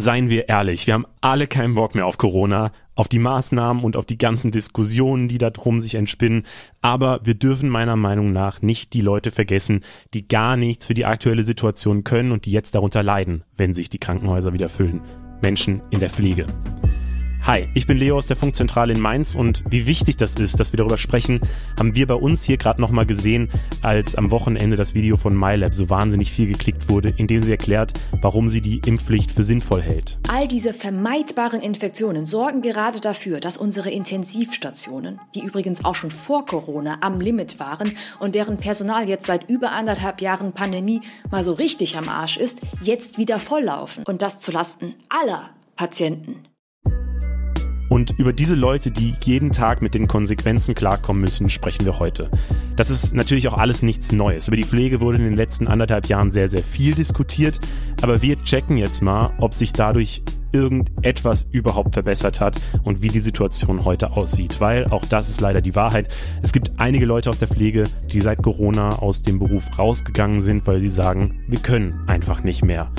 seien wir ehrlich, wir haben alle keinen Bock mehr auf Corona, auf die Maßnahmen und auf die ganzen Diskussionen, die da drum sich entspinnen. Aber wir dürfen meiner Meinung nach nicht die Leute vergessen, die gar nichts für die aktuelle Situation können und die jetzt darunter leiden, wenn sich die Krankenhäuser wieder füllen. Menschen in der Pflege. Hi, ich bin Leo aus der Funkzentrale in Mainz und wie wichtig das ist, dass wir darüber sprechen, haben wir bei uns hier gerade nochmal gesehen, als am Wochenende das Video von MyLab so wahnsinnig viel geklickt wurde, in dem sie erklärt, warum sie die Impfpflicht für sinnvoll hält. All diese vermeidbaren Infektionen sorgen gerade dafür, dass unsere Intensivstationen, die übrigens auch schon vor Corona am Limit waren und deren Personal jetzt seit über anderthalb Jahren Pandemie mal so richtig am Arsch ist, jetzt wieder volllaufen. Und das zulasten aller Patienten. Und über diese Leute, die jeden Tag mit den Konsequenzen klarkommen müssen, sprechen wir heute. Das ist natürlich auch alles nichts Neues. Über die Pflege wurde in den letzten anderthalb Jahren sehr, sehr viel diskutiert. Aber wir checken jetzt mal, ob sich dadurch irgendetwas überhaupt verbessert hat und wie die Situation heute aussieht. Weil auch das ist leider die Wahrheit. Es gibt einige Leute aus der Pflege, die seit Corona aus dem Beruf rausgegangen sind, weil sie sagen, wir können einfach nicht mehr.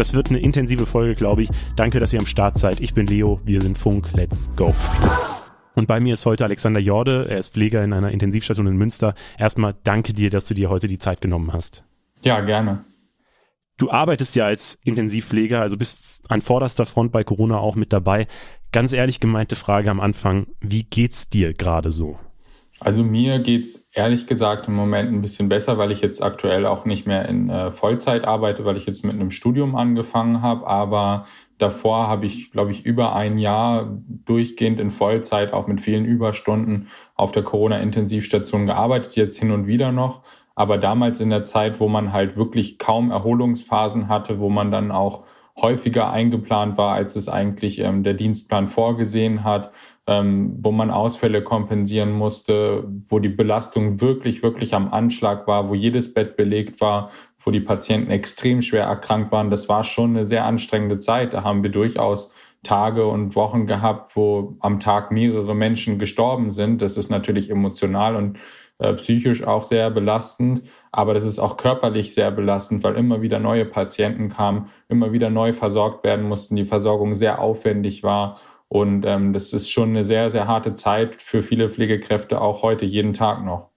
Das wird eine intensive Folge, glaube ich. Danke, dass ihr am Start seid. Ich bin Leo, wir sind Funk. Let's go. Und bei mir ist heute Alexander Jorde. Er ist Pfleger in einer Intensivstation in Münster. Erstmal danke dir, dass du dir heute die Zeit genommen hast. Ja, gerne. Du arbeitest ja als Intensivpfleger, also bist an vorderster Front bei Corona auch mit dabei. Ganz ehrlich gemeinte Frage am Anfang. Wie geht's dir gerade so? Also mir geht's ehrlich gesagt im Moment ein bisschen besser, weil ich jetzt aktuell auch nicht mehr in äh, Vollzeit arbeite, weil ich jetzt mit einem Studium angefangen habe. Aber davor habe ich, glaube ich, über ein Jahr durchgehend in Vollzeit, auch mit vielen Überstunden auf der Corona-Intensivstation gearbeitet, jetzt hin und wieder noch. Aber damals in der Zeit, wo man halt wirklich kaum Erholungsphasen hatte, wo man dann auch häufiger eingeplant war, als es eigentlich ähm, der Dienstplan vorgesehen hat, ähm, wo man Ausfälle kompensieren musste, wo die Belastung wirklich, wirklich am Anschlag war, wo jedes Bett belegt war, wo die Patienten extrem schwer erkrankt waren. Das war schon eine sehr anstrengende Zeit. Da haben wir durchaus Tage und Wochen gehabt, wo am Tag mehrere Menschen gestorben sind. Das ist natürlich emotional und äh, psychisch auch sehr belastend, aber das ist auch körperlich sehr belastend, weil immer wieder neue Patienten kamen, immer wieder neu versorgt werden mussten, die Versorgung sehr aufwendig war. Und ähm, das ist schon eine sehr, sehr harte Zeit für viele Pflegekräfte, auch heute, jeden Tag noch.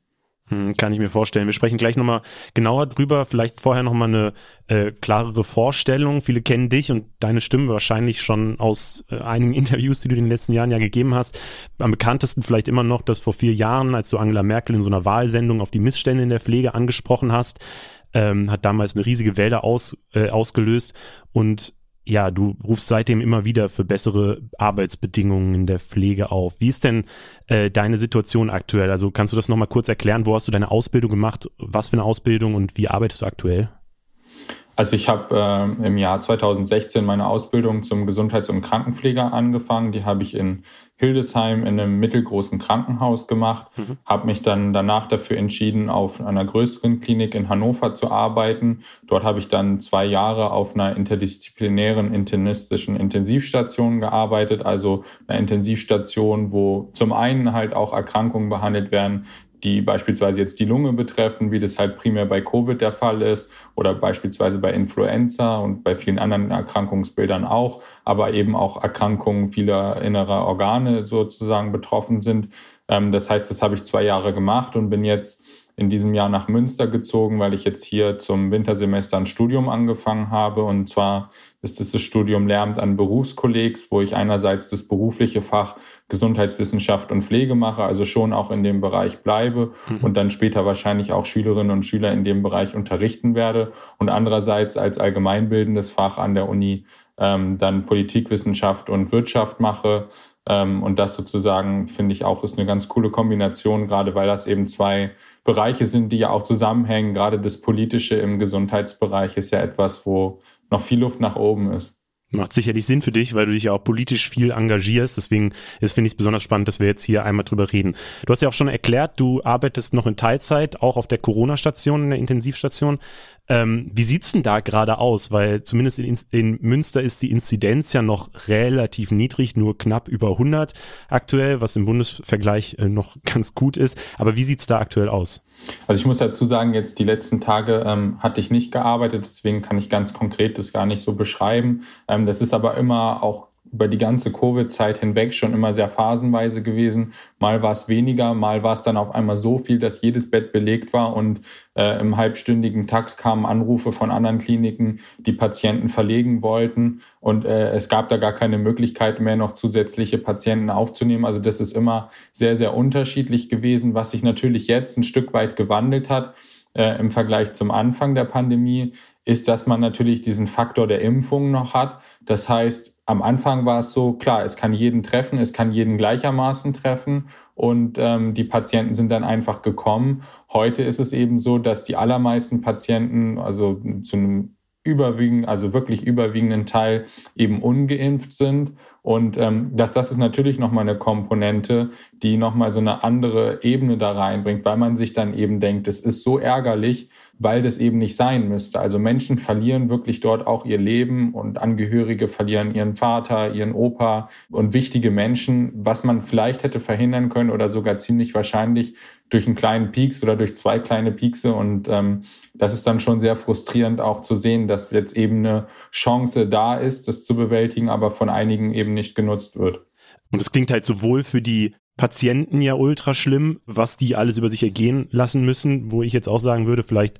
Hm, kann ich mir vorstellen. Wir sprechen gleich nochmal genauer drüber. Vielleicht vorher nochmal eine äh, klarere Vorstellung. Viele kennen dich und deine Stimme wahrscheinlich schon aus äh, einigen Interviews, die du in den letzten Jahren ja gegeben hast. Am bekanntesten vielleicht immer noch, dass vor vier Jahren, als du Angela Merkel in so einer Wahlsendung auf die Missstände in der Pflege angesprochen hast, ähm, hat damals eine riesige Welle aus, äh, ausgelöst. Und ja, du rufst seitdem immer wieder für bessere Arbeitsbedingungen in der Pflege auf. Wie ist denn äh, deine Situation aktuell? Also kannst du das nochmal kurz erklären? Wo hast du deine Ausbildung gemacht? Was für eine Ausbildung und wie arbeitest du aktuell? Also ich habe äh, im Jahr 2016 meine Ausbildung zum Gesundheits- und Krankenpfleger angefangen. Die habe ich in Hildesheim in einem mittelgroßen Krankenhaus gemacht, mhm. habe mich dann danach dafür entschieden, auf einer größeren Klinik in Hannover zu arbeiten. Dort habe ich dann zwei Jahre auf einer interdisziplinären internistischen Intensivstation gearbeitet, also einer Intensivstation, wo zum einen halt auch Erkrankungen behandelt werden, die beispielsweise jetzt die Lunge betreffen, wie das halt primär bei Covid der Fall ist oder beispielsweise bei Influenza und bei vielen anderen Erkrankungsbildern auch, aber eben auch Erkrankungen vieler innerer Organe sozusagen betroffen sind. Ähm, das heißt, das habe ich zwei Jahre gemacht und bin jetzt in diesem Jahr nach Münster gezogen, weil ich jetzt hier zum Wintersemester ein Studium angefangen habe. Und zwar ist es das Studium Lehramt an Berufskollegs, wo ich einerseits das berufliche Fach Gesundheitswissenschaft und Pflege mache, also schon auch in dem Bereich bleibe mhm. und dann später wahrscheinlich auch Schülerinnen und Schüler in dem Bereich unterrichten werde. Und andererseits als allgemeinbildendes Fach an der Uni ähm, dann Politikwissenschaft und Wirtschaft mache ähm, und das sozusagen, finde ich auch, ist eine ganz coole Kombination, gerade weil das eben zwei Bereiche sind, die ja auch zusammenhängen. Gerade das Politische im Gesundheitsbereich ist ja etwas, wo noch viel Luft nach oben ist. Macht sicherlich Sinn für dich, weil du dich ja auch politisch viel engagierst. Deswegen finde ich es besonders spannend, dass wir jetzt hier einmal drüber reden. Du hast ja auch schon erklärt, du arbeitest noch in Teilzeit, auch auf der Corona-Station, in der Intensivstation. Ähm, wie sieht's denn da gerade aus? Weil zumindest in, in, Münster ist die Inzidenz ja noch relativ niedrig, nur knapp über 100 aktuell, was im Bundesvergleich äh, noch ganz gut ist. Aber wie sieht's da aktuell aus? Also ich muss dazu sagen, jetzt die letzten Tage ähm, hatte ich nicht gearbeitet, deswegen kann ich ganz konkret das gar nicht so beschreiben. Ähm, das ist aber immer auch über die ganze Covid-Zeit hinweg schon immer sehr phasenweise gewesen. Mal war es weniger, mal war es dann auf einmal so viel, dass jedes Bett belegt war und äh, im halbstündigen Takt kamen Anrufe von anderen Kliniken, die Patienten verlegen wollten und äh, es gab da gar keine Möglichkeit mehr, noch zusätzliche Patienten aufzunehmen. Also das ist immer sehr, sehr unterschiedlich gewesen, was sich natürlich jetzt ein Stück weit gewandelt hat. Äh, im Vergleich zum Anfang der Pandemie ist, dass man natürlich diesen Faktor der Impfung noch hat. Das heißt, am Anfang war es so, klar, es kann jeden treffen, es kann jeden gleichermaßen treffen und ähm, die Patienten sind dann einfach gekommen. Heute ist es eben so, dass die allermeisten Patienten, also zu einem überwiegend, also wirklich überwiegenden Teil eben ungeimpft sind. Und ähm, das, das ist natürlich nochmal eine Komponente, die nochmal so eine andere Ebene da reinbringt, weil man sich dann eben denkt, es ist so ärgerlich, weil das eben nicht sein müsste. Also Menschen verlieren wirklich dort auch ihr Leben und Angehörige verlieren ihren Vater, ihren Opa und wichtige Menschen, was man vielleicht hätte verhindern können oder sogar ziemlich wahrscheinlich durch einen kleinen Peaks oder durch zwei kleine Piekse. Und ähm, das ist dann schon sehr frustrierend auch zu sehen, dass jetzt eben eine Chance da ist, das zu bewältigen, aber von einigen eben nicht genutzt wird. Und es klingt halt sowohl für die Patienten ja ultra schlimm, was die alles über sich ergehen lassen müssen, wo ich jetzt auch sagen würde, vielleicht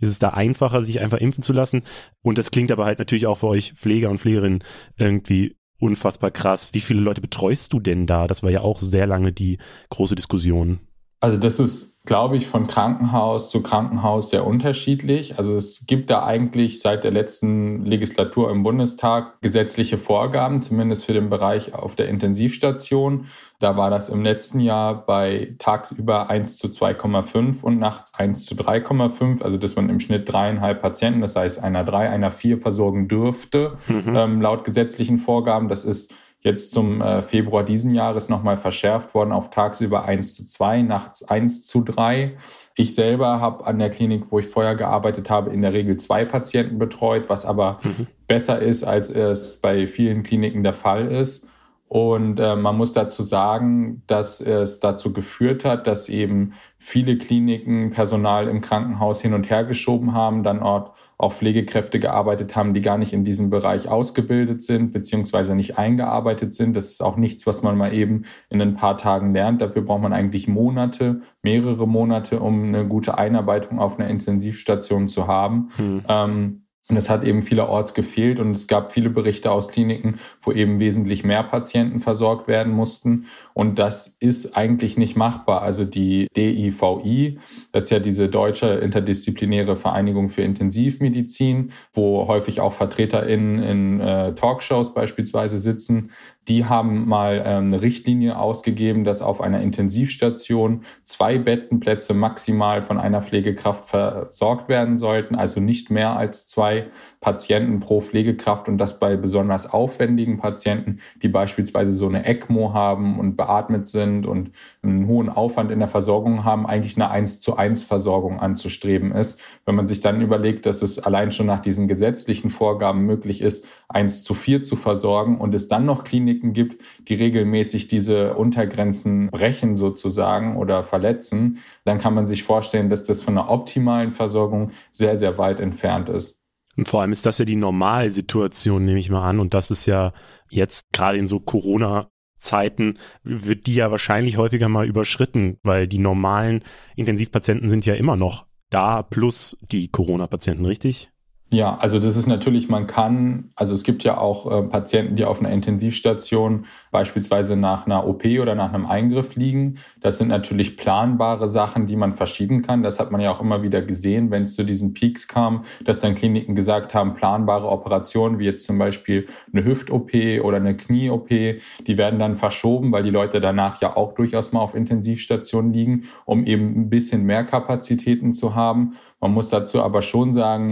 ist es da einfacher, sich einfach impfen zu lassen. Und das klingt aber halt natürlich auch für euch Pfleger und Pflegerinnen irgendwie unfassbar krass. Wie viele Leute betreust du denn da? Das war ja auch sehr lange die große Diskussion. Also das ist glaube ich, von Krankenhaus zu Krankenhaus sehr unterschiedlich. Also es gibt da eigentlich seit der letzten Legislatur im Bundestag gesetzliche Vorgaben, zumindest für den Bereich auf der Intensivstation. Da war das im letzten Jahr bei tagsüber 1 zu 2,5 und nachts 1 zu 3,5, also dass man im Schnitt dreieinhalb Patienten, das heißt einer drei, einer vier versorgen dürfte, mhm. ähm, laut gesetzlichen Vorgaben. Das ist jetzt zum äh, Februar diesen Jahres nochmal verschärft worden auf tagsüber 1 zu 2, nachts 1 zu 3. Ich selber habe an der Klinik, wo ich vorher gearbeitet habe, in der Regel zwei Patienten betreut, was aber mhm. besser ist, als es bei vielen Kliniken der Fall ist. Und äh, man muss dazu sagen, dass es dazu geführt hat, dass eben viele Kliniken Personal im Krankenhaus hin und her geschoben haben, dann dort auch Pflegekräfte gearbeitet haben, die gar nicht in diesem Bereich ausgebildet sind, beziehungsweise nicht eingearbeitet sind. Das ist auch nichts, was man mal eben in ein paar Tagen lernt. Dafür braucht man eigentlich Monate, mehrere Monate, um eine gute Einarbeitung auf einer Intensivstation zu haben. Hm. Ähm, und es hat eben vielerorts gefehlt und es gab viele Berichte aus Kliniken, wo eben wesentlich mehr Patienten versorgt werden mussten. Und das ist eigentlich nicht machbar. Also die DIVI, das ist ja diese deutsche interdisziplinäre Vereinigung für Intensivmedizin, wo häufig auch VertreterInnen in äh, Talkshows beispielsweise sitzen, die haben mal ähm, eine Richtlinie ausgegeben, dass auf einer Intensivstation zwei Bettenplätze maximal von einer Pflegekraft versorgt werden sollten, also nicht mehr als zwei Patienten pro Pflegekraft und das bei besonders aufwendigen Patienten, die beispielsweise so eine ECMO haben und beatmet sind und einen hohen Aufwand in der Versorgung haben, eigentlich eine 1 zu 1 Versorgung anzustreben ist. Wenn man sich dann überlegt, dass es allein schon nach diesen gesetzlichen Vorgaben möglich ist, 1 zu 4 zu versorgen und es dann noch Kliniken gibt, die regelmäßig diese Untergrenzen brechen sozusagen oder verletzen, dann kann man sich vorstellen, dass das von einer optimalen Versorgung sehr, sehr weit entfernt ist. Vor allem ist das ja die Normalsituation, nehme ich mal an. Und das ist ja jetzt gerade in so Corona Zeiten wird die ja wahrscheinlich häufiger mal überschritten, weil die normalen Intensivpatienten sind ja immer noch da, plus die Corona-Patienten, richtig? Ja, also das ist natürlich, man kann, also es gibt ja auch äh, Patienten, die auf einer Intensivstation beispielsweise nach einer OP oder nach einem Eingriff liegen. Das sind natürlich planbare Sachen, die man verschieben kann. Das hat man ja auch immer wieder gesehen, wenn es zu diesen Peaks kam, dass dann Kliniken gesagt haben, planbare Operationen, wie jetzt zum Beispiel eine Hüft-OP oder eine Knie-OP, die werden dann verschoben, weil die Leute danach ja auch durchaus mal auf Intensivstationen liegen, um eben ein bisschen mehr Kapazitäten zu haben. Man muss dazu aber schon sagen,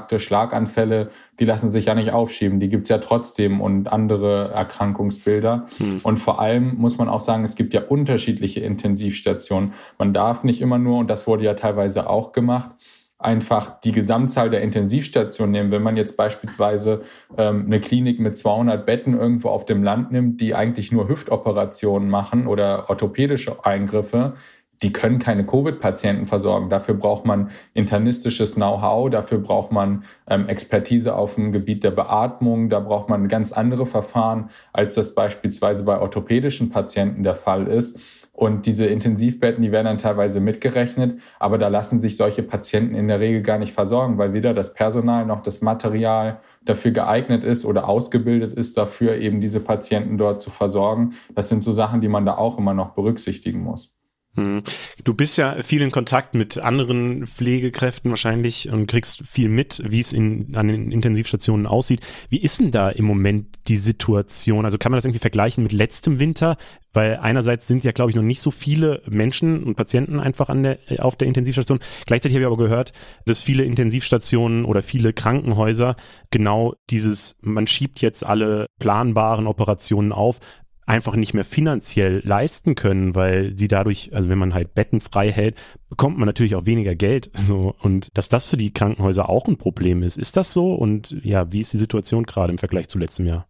Herzinfarkte, Schlaganfälle, die lassen sich ja nicht aufschieben. Die gibt es ja trotzdem und andere Erkrankungsbilder. Hm. Und vor allem muss man auch sagen, es gibt ja unterschiedliche Intensivstationen. Man darf nicht immer nur, und das wurde ja teilweise auch gemacht, einfach die Gesamtzahl der Intensivstationen nehmen. Wenn man jetzt beispielsweise ähm, eine Klinik mit 200 Betten irgendwo auf dem Land nimmt, die eigentlich nur Hüftoperationen machen oder orthopädische Eingriffe, die können keine Covid-Patienten versorgen. Dafür braucht man internistisches Know-how, dafür braucht man ähm, Expertise auf dem Gebiet der Beatmung, da braucht man ganz andere Verfahren, als das beispielsweise bei orthopädischen Patienten der Fall ist. Und diese Intensivbetten, die werden dann teilweise mitgerechnet, aber da lassen sich solche Patienten in der Regel gar nicht versorgen, weil weder das Personal noch das Material dafür geeignet ist oder ausgebildet ist, dafür eben diese Patienten dort zu versorgen. Das sind so Sachen, die man da auch immer noch berücksichtigen muss. Hm. Du bist ja viel in Kontakt mit anderen Pflegekräften wahrscheinlich und kriegst viel mit, wie es in, an den Intensivstationen aussieht. Wie ist denn da im Moment die Situation? Also kann man das irgendwie vergleichen mit letztem Winter? Weil einerseits sind ja, glaube ich, noch nicht so viele Menschen und Patienten einfach an der, auf der Intensivstation. Gleichzeitig habe ich aber gehört, dass viele Intensivstationen oder viele Krankenhäuser genau dieses, man schiebt jetzt alle planbaren Operationen auf, einfach nicht mehr finanziell leisten können, weil sie dadurch, also wenn man halt Betten frei hält, bekommt man natürlich auch weniger Geld. So. Und dass das für die Krankenhäuser auch ein Problem ist. Ist das so? Und ja, wie ist die Situation gerade im Vergleich zu letztem Jahr?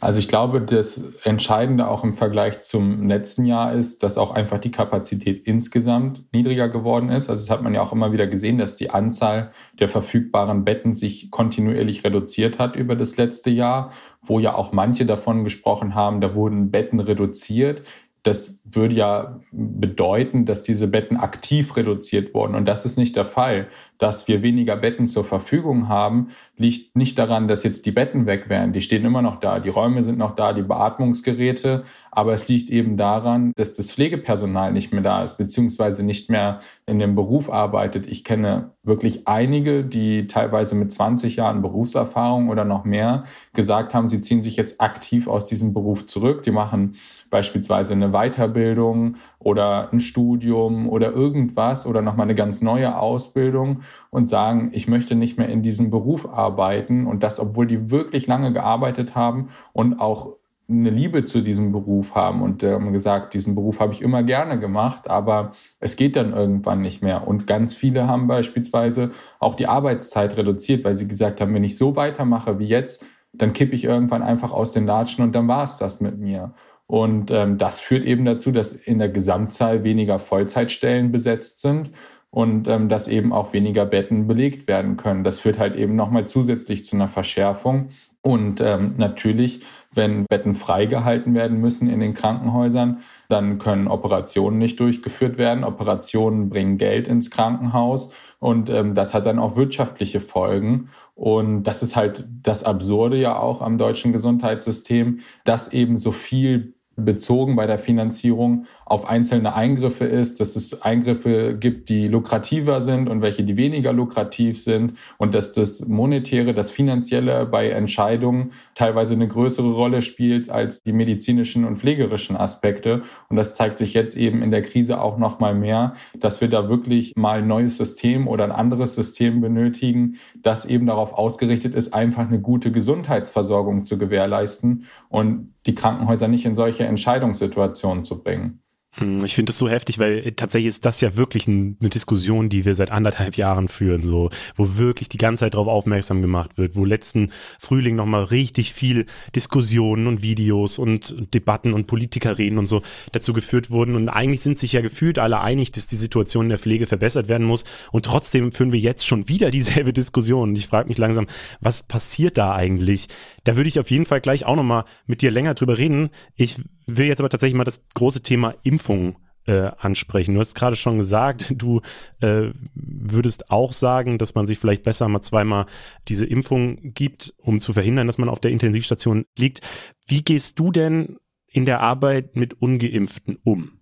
Also ich glaube, das Entscheidende auch im Vergleich zum letzten Jahr ist, dass auch einfach die Kapazität insgesamt niedriger geworden ist. Also das hat man ja auch immer wieder gesehen, dass die Anzahl der verfügbaren Betten sich kontinuierlich reduziert hat über das letzte Jahr, wo ja auch manche davon gesprochen haben, da wurden Betten reduziert. Das würde ja bedeuten, dass diese Betten aktiv reduziert wurden. Und das ist nicht der Fall. Dass wir weniger Betten zur Verfügung haben, liegt nicht daran, dass jetzt die Betten weg wären. Die stehen immer noch da. Die Räume sind noch da, die Beatmungsgeräte. Aber es liegt eben daran, dass das Pflegepersonal nicht mehr da ist, beziehungsweise nicht mehr in dem Beruf arbeitet. Ich kenne wirklich einige, die teilweise mit 20 Jahren Berufserfahrung oder noch mehr gesagt haben, sie ziehen sich jetzt aktiv aus diesem Beruf zurück. Die machen beispielsweise eine Weiterbildung oder ein Studium oder irgendwas oder nochmal eine ganz neue Ausbildung und sagen, ich möchte nicht mehr in diesem Beruf arbeiten und das, obwohl die wirklich lange gearbeitet haben und auch eine Liebe zu diesem Beruf haben und äh, haben gesagt, diesen Beruf habe ich immer gerne gemacht, aber es geht dann irgendwann nicht mehr. Und ganz viele haben beispielsweise auch die Arbeitszeit reduziert, weil sie gesagt haben, wenn ich so weitermache wie jetzt, dann kippe ich irgendwann einfach aus den Latschen und dann war es das mit mir. Und ähm, das führt eben dazu, dass in der Gesamtzahl weniger Vollzeitstellen besetzt sind und ähm, dass eben auch weniger Betten belegt werden können. Das führt halt eben nochmal zusätzlich zu einer Verschärfung. Und ähm, natürlich, wenn Betten freigehalten werden müssen in den Krankenhäusern, dann können Operationen nicht durchgeführt werden. Operationen bringen Geld ins Krankenhaus und ähm, das hat dann auch wirtschaftliche Folgen. Und das ist halt das Absurde ja auch am deutschen Gesundheitssystem, dass eben so viel bezogen bei der Finanzierung auf einzelne Eingriffe ist, dass es Eingriffe gibt, die lukrativer sind und welche, die weniger lukrativ sind und dass das Monetäre, das Finanzielle bei Entscheidungen teilweise eine größere Rolle spielt als die medizinischen und pflegerischen Aspekte. Und das zeigt sich jetzt eben in der Krise auch noch mal mehr, dass wir da wirklich mal ein neues System oder ein anderes System benötigen, das eben darauf ausgerichtet ist, einfach eine gute Gesundheitsversorgung zu gewährleisten und die Krankenhäuser nicht in solche Entscheidungssituationen zu bringen. Hm, ich finde das so heftig, weil äh, tatsächlich ist das ja wirklich eine Diskussion, die wir seit anderthalb Jahren führen, so, wo wirklich die ganze Zeit darauf aufmerksam gemacht wird, wo letzten Frühling nochmal richtig viel Diskussionen und Videos und Debatten und Politikerreden und so dazu geführt wurden. Und eigentlich sind sich ja gefühlt alle einig, dass die Situation in der Pflege verbessert werden muss. Und trotzdem führen wir jetzt schon wieder dieselbe Diskussion. Und ich frage mich langsam, was passiert da eigentlich? Da würde ich auf jeden Fall gleich auch nochmal mit dir länger drüber reden. Ich will jetzt aber tatsächlich mal das große Thema Impfung äh, ansprechen. Du hast gerade schon gesagt, du äh, würdest auch sagen, dass man sich vielleicht besser mal zweimal diese Impfung gibt, um zu verhindern, dass man auf der Intensivstation liegt. Wie gehst du denn in der Arbeit mit ungeimpften um?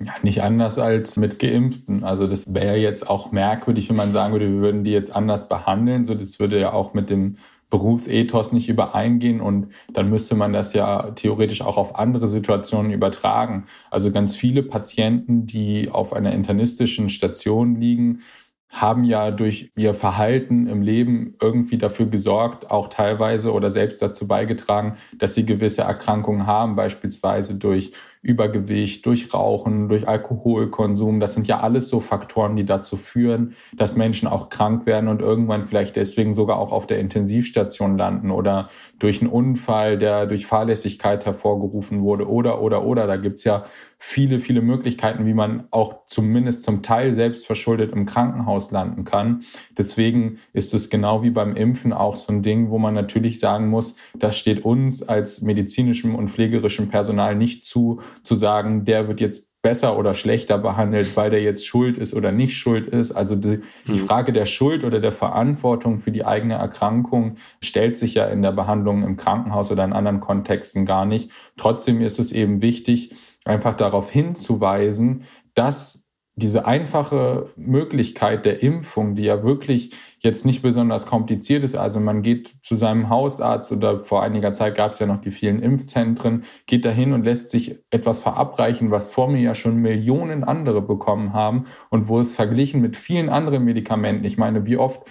Ja, nicht anders als mit Geimpften. Also das wäre jetzt auch merkwürdig, wenn man sagen würde, wir würden die jetzt anders behandeln. So, das würde ja auch mit dem Berufsethos nicht übereingehen und dann müsste man das ja theoretisch auch auf andere Situationen übertragen. Also ganz viele Patienten, die auf einer internistischen Station liegen, haben ja durch ihr Verhalten im Leben irgendwie dafür gesorgt, auch teilweise oder selbst dazu beigetragen, dass sie gewisse Erkrankungen haben, beispielsweise durch Übergewicht, durch Rauchen, durch Alkoholkonsum. Das sind ja alles so Faktoren, die dazu führen, dass Menschen auch krank werden und irgendwann vielleicht deswegen sogar auch auf der Intensivstation landen oder durch einen Unfall, der durch Fahrlässigkeit hervorgerufen wurde oder, oder, oder. Da gibt's ja viele, viele Möglichkeiten, wie man auch zumindest zum Teil selbstverschuldet im Krankenhaus landen kann. Deswegen ist es genau wie beim Impfen auch so ein Ding, wo man natürlich sagen muss, das steht uns als medizinischem und pflegerischem Personal nicht zu, zu sagen, der wird jetzt besser oder schlechter behandelt, weil der jetzt schuld ist oder nicht schuld ist. Also die, die, hm. Frage der Schuld oder der Verantwortung für die eigene Erkrankung stellt sich ja in der Behandlung im Krankenhaus oder in anderen Kontexten gar nicht. Trotzdem ist es eben wichtig, einfach darauf hinzuweisen, dass diese einfache Möglichkeit der Impfung, die ja wirklich jetzt nicht besonders kompliziert ist, also man geht zu seinem Hausarzt oder vor einiger Zeit gab es ja noch die vielen Impfzentren, geht dahin und lässt sich etwas verabreichen, was vor mir ja schon Millionen andere bekommen haben und wo es verglichen mit vielen anderen Medikamenten, ich meine, wie oft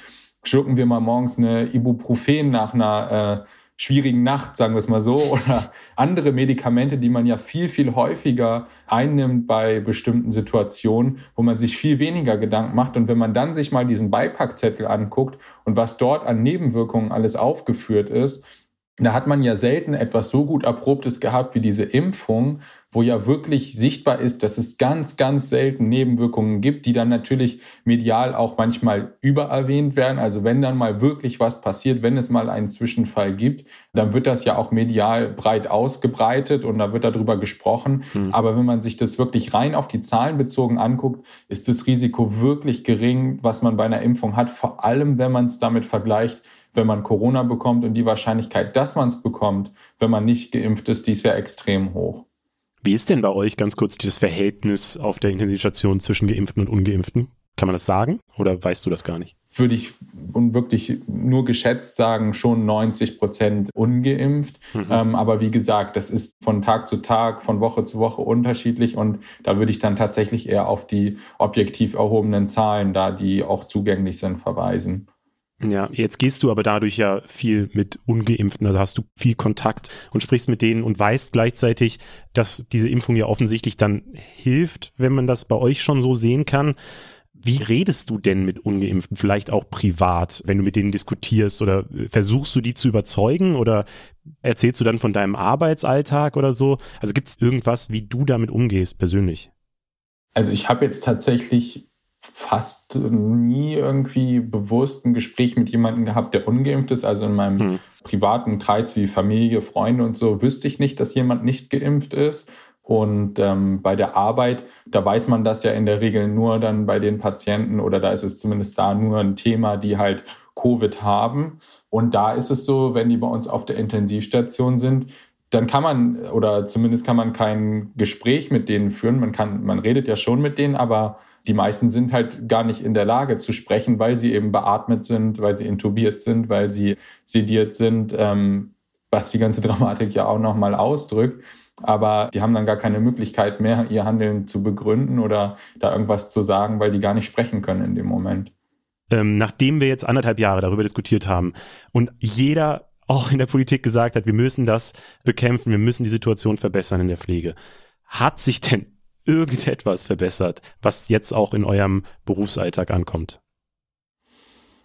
schlucken wir mal morgens eine Ibuprofen nach einer äh, schwierigen Nacht, sagen wir es mal so, oder andere Medikamente, die man ja viel, viel häufiger einnimmt bei bestimmten Situationen, wo man sich viel weniger Gedanken macht. Und wenn man dann sich mal diesen Beipackzettel anguckt und was dort an Nebenwirkungen alles aufgeführt ist, da hat man ja selten etwas so gut Erprobtes gehabt wie diese Impfung, wo ja wirklich sichtbar ist, dass es ganz, ganz selten Nebenwirkungen gibt, die dann natürlich medial auch manchmal übererwähnt werden. Also wenn dann mal wirklich was passiert, wenn es mal einen Zwischenfall gibt, dann wird das ja auch medial breit ausgebreitet und da wird darüber gesprochen. Hm. Aber wenn man sich das wirklich rein auf die Zahlen bezogen anguckt, ist das Risiko wirklich gering, was man bei einer Impfung hat, vor allem wenn man es damit vergleicht, wenn man Corona bekommt und die Wahrscheinlichkeit, dass man es bekommt, wenn man nicht geimpft ist, die ist ja extrem hoch. Wie ist denn bei euch ganz kurz das Verhältnis auf der Intensivstation zwischen Geimpften und Ungeimpften? Kann man das sagen oder weißt du das gar nicht? Würde ich wirklich nur geschätzt sagen, schon 90 Prozent ungeimpft. Mhm. Ähm, aber wie gesagt, das ist von Tag zu Tag, von Woche zu Woche unterschiedlich und da würde ich dann tatsächlich eher auf die objektiv erhobenen Zahlen, da die auch zugänglich sind, verweisen. Ja, jetzt gehst du aber dadurch ja viel mit Ungeimpften, also hast du viel Kontakt und sprichst mit denen und weißt gleichzeitig, dass diese Impfung ja offensichtlich dann hilft, wenn man das bei euch schon so sehen kann. Wie redest du denn mit Ungeimpften, vielleicht auch privat, wenn du mit denen diskutierst oder versuchst du die zu überzeugen oder erzählst du dann von deinem Arbeitsalltag oder so? Also gibt es irgendwas, wie du damit umgehst persönlich? Also ich habe jetzt tatsächlich fast nie irgendwie bewusst ein Gespräch mit jemandem gehabt, der ungeimpft ist. Also in meinem hm. privaten Kreis wie Familie, Freunde und so wüsste ich nicht, dass jemand nicht geimpft ist. Und ähm, bei der Arbeit, da weiß man das ja in der Regel nur dann bei den Patienten oder da ist es zumindest da nur ein Thema, die halt Covid haben. Und da ist es so, wenn die bei uns auf der Intensivstation sind, dann kann man oder zumindest kann man kein Gespräch mit denen führen. Man kann, man redet ja schon mit denen, aber die meisten sind halt gar nicht in der Lage zu sprechen, weil sie eben beatmet sind, weil sie intubiert sind, weil sie sediert sind, ähm, was die ganze Dramatik ja auch nochmal ausdrückt. Aber die haben dann gar keine Möglichkeit mehr, ihr Handeln zu begründen oder da irgendwas zu sagen, weil die gar nicht sprechen können in dem Moment. Ähm, nachdem wir jetzt anderthalb Jahre darüber diskutiert haben und jeder auch in der Politik gesagt hat, wir müssen das bekämpfen, wir müssen die Situation verbessern in der Pflege. Hat sich denn irgendetwas verbessert, was jetzt auch in eurem Berufsalltag ankommt?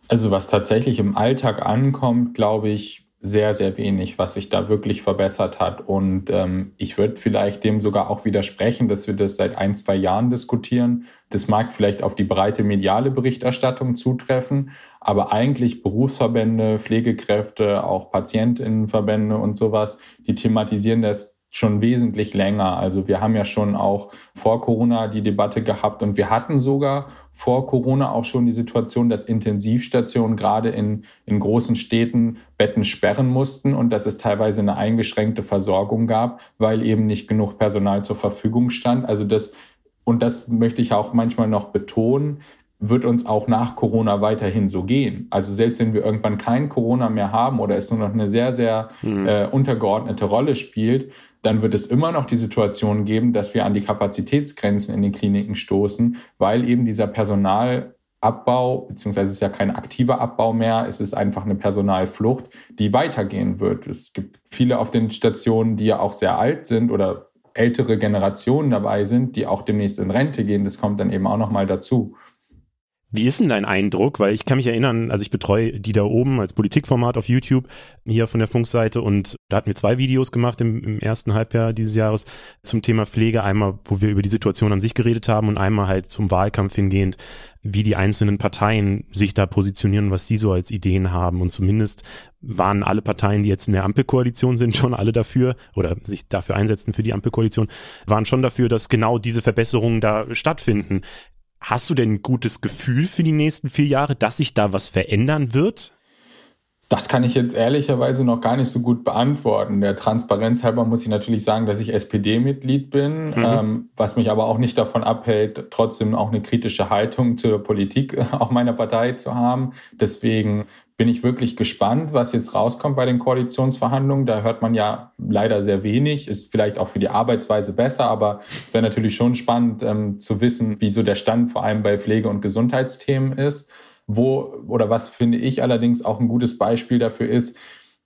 Also was tatsächlich im Alltag ankommt, glaube ich, sehr, sehr wenig, was sich da wirklich verbessert hat. Und ähm, ich würde vielleicht dem sogar auch widersprechen, dass wir das seit ein, zwei Jahren diskutieren. Das mag vielleicht auf die breite mediale Berichterstattung zutreffen, aber eigentlich Berufsverbände, Pflegekräfte, auch Patientinnenverbände und sowas, die thematisieren das schon wesentlich länger. Also wir haben ja schon auch vor Corona die Debatte gehabt und wir hatten sogar vor Corona auch schon die Situation, dass Intensivstationen gerade in, in großen Städten Betten sperren mussten und dass es teilweise eine eingeschränkte Versorgung gab, weil eben nicht genug Personal zur Verfügung stand. Also das, und das möchte ich auch manchmal noch betonen, wird uns auch nach Corona weiterhin so gehen. Also selbst wenn wir irgendwann kein Corona mehr haben oder es nur noch eine sehr, sehr mhm. äh, untergeordnete Rolle spielt, dann wird es immer noch die Situation geben, dass wir an die Kapazitätsgrenzen in den Kliniken stoßen, weil eben dieser Personalabbau, beziehungsweise es ist ja kein aktiver Abbau mehr, es ist einfach eine Personalflucht, die weitergehen wird. Es gibt viele auf den Stationen, die ja auch sehr alt sind oder ältere Generationen dabei sind, die auch demnächst in Rente gehen. Das kommt dann eben auch nochmal dazu. Wie ist denn dein Eindruck? Weil ich kann mich erinnern, also ich betreue die da oben als Politikformat auf YouTube hier von der Funkseite und da hatten wir zwei Videos gemacht im, im, ersten Halbjahr dieses Jahres zum Thema Pflege. Einmal, wo wir über die Situation an sich geredet haben und einmal halt zum Wahlkampf hingehend, wie die einzelnen Parteien sich da positionieren, was sie so als Ideen haben. Und zumindest waren alle Parteien, die jetzt in der Ampelkoalition sind, schon alle dafür oder sich dafür einsetzen für die Ampelkoalition, waren schon dafür, dass genau diese Verbesserungen da stattfinden. Hast du denn ein gutes Gefühl für die nächsten vier Jahre, dass sich da was verändern wird? Das kann ich jetzt ehrlicherweise noch gar nicht so gut beantworten. Der Transparenz halber muss ich natürlich sagen, dass ich SPD-Mitglied bin, mhm. ähm, was mich aber auch nicht davon abhält, trotzdem auch eine kritische Haltung zur Politik auch meiner Partei zu haben. Deswegen bin ich wirklich gespannt, was jetzt rauskommt bei den Koalitionsverhandlungen. Da hört man ja leider sehr wenig, ist vielleicht auch für die Arbeitsweise besser, aber es wäre natürlich schon spannend ähm, zu wissen, wie so der Stand vor allem bei Pflege- und Gesundheitsthemen ist. Wo oder was finde ich allerdings auch ein gutes Beispiel dafür ist,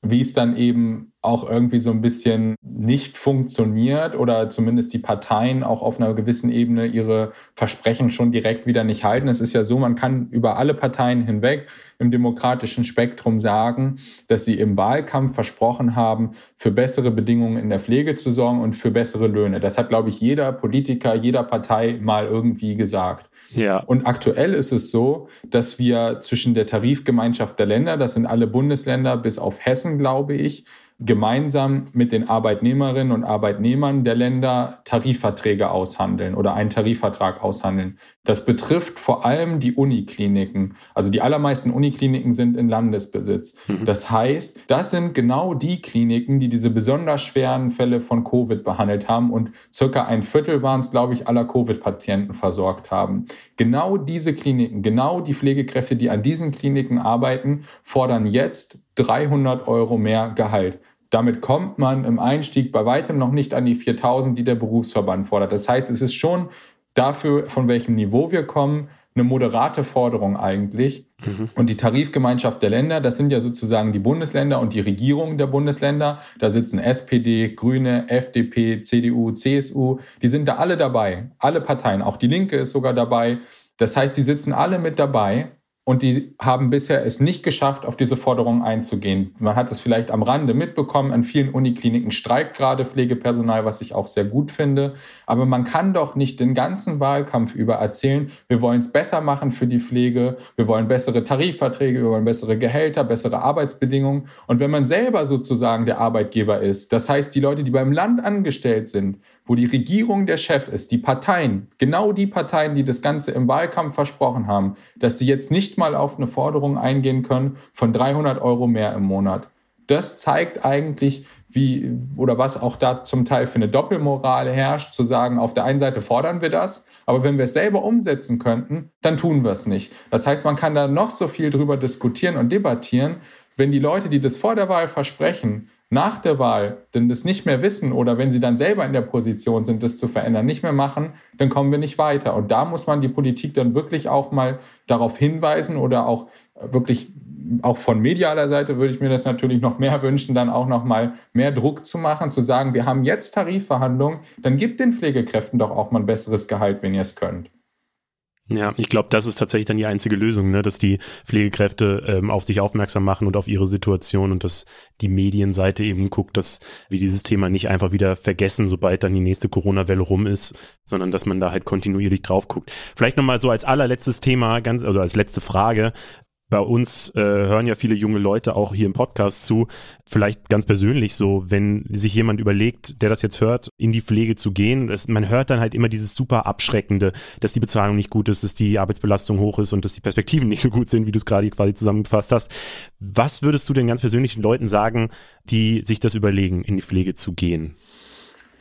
wie es dann eben auch irgendwie so ein bisschen nicht funktioniert oder zumindest die Parteien auch auf einer gewissen Ebene ihre Versprechen schon direkt wieder nicht halten. Es ist ja so, man kann über alle Parteien hinweg im demokratischen Spektrum sagen, dass sie im Wahlkampf versprochen haben, für bessere Bedingungen in der Pflege zu sorgen und für bessere Löhne. Das hat, glaube ich, jeder Politiker, jeder Partei mal irgendwie gesagt. Ja. Und aktuell ist es so, dass wir zwischen der Tarifgemeinschaft der Länder, das sind alle Bundesländer bis auf Hessen, glaube ich, gemeinsam mit den Arbeitnehmerinnen und Arbeitnehmern der Länder Tarifverträge aushandeln oder einen Tarifvertrag aushandeln. Das betrifft vor allem die Unikliniken. Also die allermeisten Unikliniken sind in Landesbesitz. Mhm. Das heißt, das sind genau die Kliniken, die diese besonders schweren Fälle von Covid behandelt haben und circa ein Viertel waren es, glaube ich, aller Covid-Patienten versorgt haben. Genau diese Kliniken, genau die Pflegekräfte, die an diesen Kliniken arbeiten, fordern jetzt 300 Euro mehr Gehalt. Damit kommt man im Einstieg bei weitem noch nicht an die 4000, die der Berufsverband fordert. Das heißt, es ist schon dafür, von welchem Niveau wir kommen, eine moderate Forderung eigentlich. Mhm. Und die Tarifgemeinschaft der Länder, das sind ja sozusagen die Bundesländer und die Regierungen der Bundesländer. Da sitzen SPD, Grüne, FDP, CDU, CSU. Die sind da alle dabei. Alle Parteien. Auch die Linke ist sogar dabei. Das heißt, sie sitzen alle mit dabei und die haben bisher es nicht geschafft, auf diese Forderungen einzugehen. Man hat es vielleicht am Rande mitbekommen, an vielen Unikliniken streikt gerade Pflegepersonal, was ich auch sehr gut finde. Aber man kann doch nicht den ganzen Wahlkampf über erzählen, wir wollen es besser machen für die Pflege, wir wollen bessere Tarifverträge, wir wollen bessere Gehälter, bessere Arbeitsbedingungen. Und wenn man selber sozusagen der Arbeitgeber ist, das heißt die Leute, die beim Land angestellt sind, wo die Regierung der Chef ist, die Parteien, genau die Parteien, die das Ganze im Wahlkampf versprochen haben, dass die jetzt nicht mal auf eine Forderung eingehen können von 300 Euro mehr im Monat. Das zeigt eigentlich, wie oder was auch da zum Teil für eine Doppelmoral herrscht, zu sagen, auf der einen Seite fordern wir das, aber wenn wir es selber umsetzen könnten, dann tun wir es nicht. Das heißt, man kann da noch so viel drüber diskutieren und debattieren, wenn die Leute, die das vor der Wahl versprechen, nach der Wahl denn das nicht mehr wissen oder wenn sie dann selber in der Position sind, das zu verändern, nicht mehr machen, dann kommen wir nicht weiter. Und da muss man die Politik dann wirklich auch mal darauf hinweisen oder auch wirklich auch von medialer Seite würde ich mir das natürlich noch mehr wünschen, dann auch noch mal mehr Druck zu machen, zu sagen, wir haben jetzt Tarifverhandlungen, dann gibt den Pflegekräften doch auch mal ein besseres Gehalt, wenn ihr es könnt. Ja, ich glaube, das ist tatsächlich dann die einzige Lösung, ne? dass die Pflegekräfte ähm, auf sich aufmerksam machen und auf ihre Situation und dass die Medienseite eben guckt, dass wir dieses Thema nicht einfach wieder vergessen, sobald dann die nächste Corona-Welle rum ist, sondern dass man da halt kontinuierlich drauf guckt. Vielleicht nochmal so als allerletztes Thema, ganz, also als letzte Frage, bei uns äh, hören ja viele junge Leute auch hier im Podcast zu. Vielleicht ganz persönlich so, wenn sich jemand überlegt, der das jetzt hört, in die Pflege zu gehen, das, man hört dann halt immer dieses super abschreckende, dass die Bezahlung nicht gut ist, dass die Arbeitsbelastung hoch ist und dass die Perspektiven nicht so gut sind, wie du es gerade quasi zusammengefasst hast. Was würdest du den ganz persönlichen Leuten sagen, die sich das überlegen, in die Pflege zu gehen?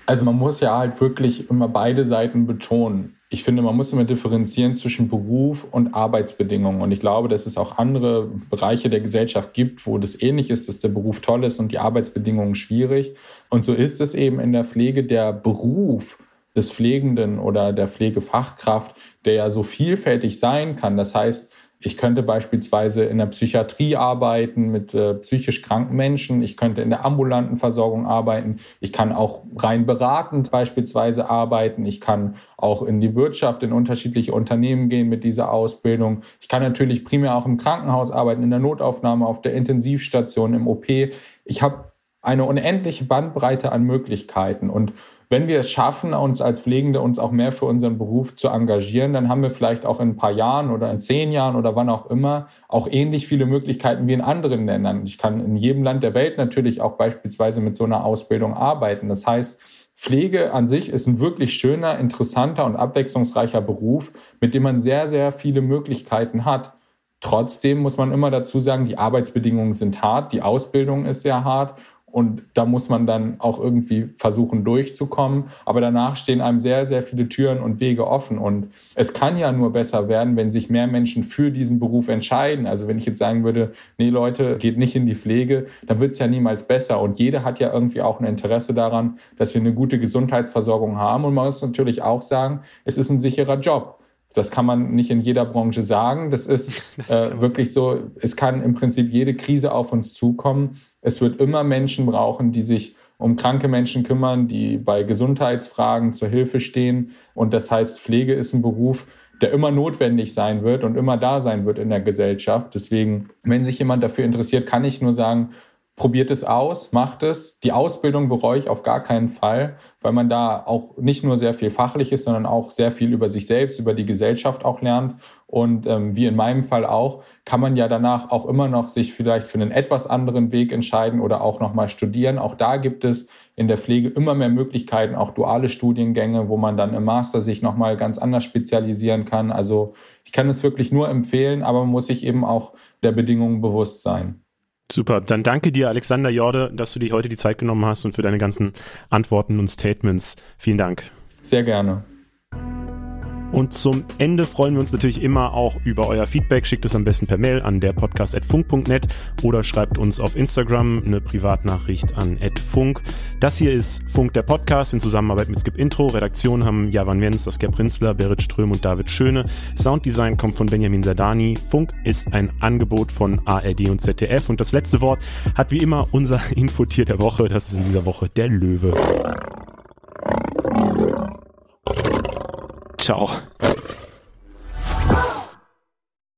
Also man muss ja halt wirklich immer beide Seiten betonen ich finde, man muss immer differenzieren zwischen Beruf und Arbeitsbedingungen. Und ich glaube, dass es auch andere Bereiche der Gesellschaft gibt, wo das ähnlich ist, dass der Beruf toll ist und die Arbeitsbedingungen schwierig. Und so ist es eben in der Pflege der Beruf des Pflegenden oder der Pflegefachkraft, der ja so vielfältig sein kann. Das heißt, Ich könnte beispielsweise in der Psychiatrie arbeiten mit äh, psychisch kranken Menschen. Ich könnte in der ambulanten Versorgung arbeiten. Ich kann auch rein beratend beispielsweise arbeiten. Ich kann auch in die Wirtschaft, in unterschiedliche Unternehmen gehen mit dieser Ausbildung. Ich kann natürlich primär auch im Krankenhaus arbeiten, in der Notaufnahme, auf der Intensivstation, im OP. Ich habe eine unendliche Bandbreite an Möglichkeiten und wenn wir es schaffen, uns als Pflegende uns auch mehr für unseren Beruf zu engagieren, dann haben wir vielleicht auch in ein paar Jahren oder in zehn Jahren oder wann auch immer auch ähnlich viele Möglichkeiten wie in anderen Ländern. Ich kann in jedem Land der Welt natürlich auch beispielsweise mit so einer Ausbildung arbeiten. Das heißt, Pflege an sich ist ein wirklich schöner, interessanter und abwechslungsreicher Beruf, mit dem man sehr, sehr viele Möglichkeiten hat. Trotzdem muss man immer dazu sagen, die Arbeitsbedingungen sind hart, die Ausbildung ist sehr hart und da muss man dann auch irgendwie versuchen durchzukommen. Aber danach stehen einem sehr, sehr viele Türen und Wege offen. Und es kann ja nur besser werden, wenn sich mehr Menschen für diesen Beruf entscheiden. Also wenn ich jetzt sagen würde, nee Leute, geht nicht in die Pflege, dann wird es ja niemals besser. Und jeder hat ja irgendwie auch ein Interesse daran, dass wir eine gute Gesundheitsversorgung haben. Und man muss natürlich auch sagen, es ist ein sicherer Job. Das kann man nicht in jeder Branche sagen. Das ist äh, wirklich so, es kann im Prinzip jede Krise auf uns zukommen. Es wird immer Menschen brauchen, die sich um kranke Menschen kümmern, die bei Gesundheitsfragen zur Hilfe stehen. Und das heißt, Pflege ist ein Beruf, der immer notwendig sein wird und immer da sein wird in der Gesellschaft. Deswegen, wenn sich jemand dafür interessiert, kann ich nur sagen, probiert es aus, macht es. Die Ausbildung bereue ich auf gar keinen Fall, weil man da auch nicht nur sehr viel Fachliches, sondern auch sehr viel über sich selbst, über die Gesellschaft auch lernt. Und ähm, wie in meinem Fall auch, kann man ja danach auch immer noch sich vielleicht für einen etwas anderen Weg entscheiden oder auch nochmal studieren. Auch da gibt es in der Pflege immer mehr Möglichkeiten, auch duale Studiengänge, wo man dann im Master sich nochmal ganz anders spezialisieren kann. Also ich kann es wirklich nur empfehlen, aber man muss sich eben auch der Bedingungen bewusst sein. Super, dann danke dir, Alexander Jorde, dass du dir heute die Zeit genommen hast und für deine ganzen Antworten und Statements. Vielen Dank. Sehr gerne. Und zum Ende freuen wir uns natürlich immer auch über euer Feedback. Schickt es am besten per Mail an der podcast.funk.net oder schreibt uns auf Instagram eine Privatnachricht an @funk. Das hier ist Funk der Podcast in Zusammenarbeit mit Skip Intro. Redaktion haben Javan Wenz, Saskia Prinzler, Berit Ström und David Schöne. Sounddesign kommt von Benjamin Sadani. Funk ist ein Angebot von ARD und ZDF. Und das letzte Wort hat wie immer unser Infotier der Woche. Das ist in dieser Woche der Löwe. USA.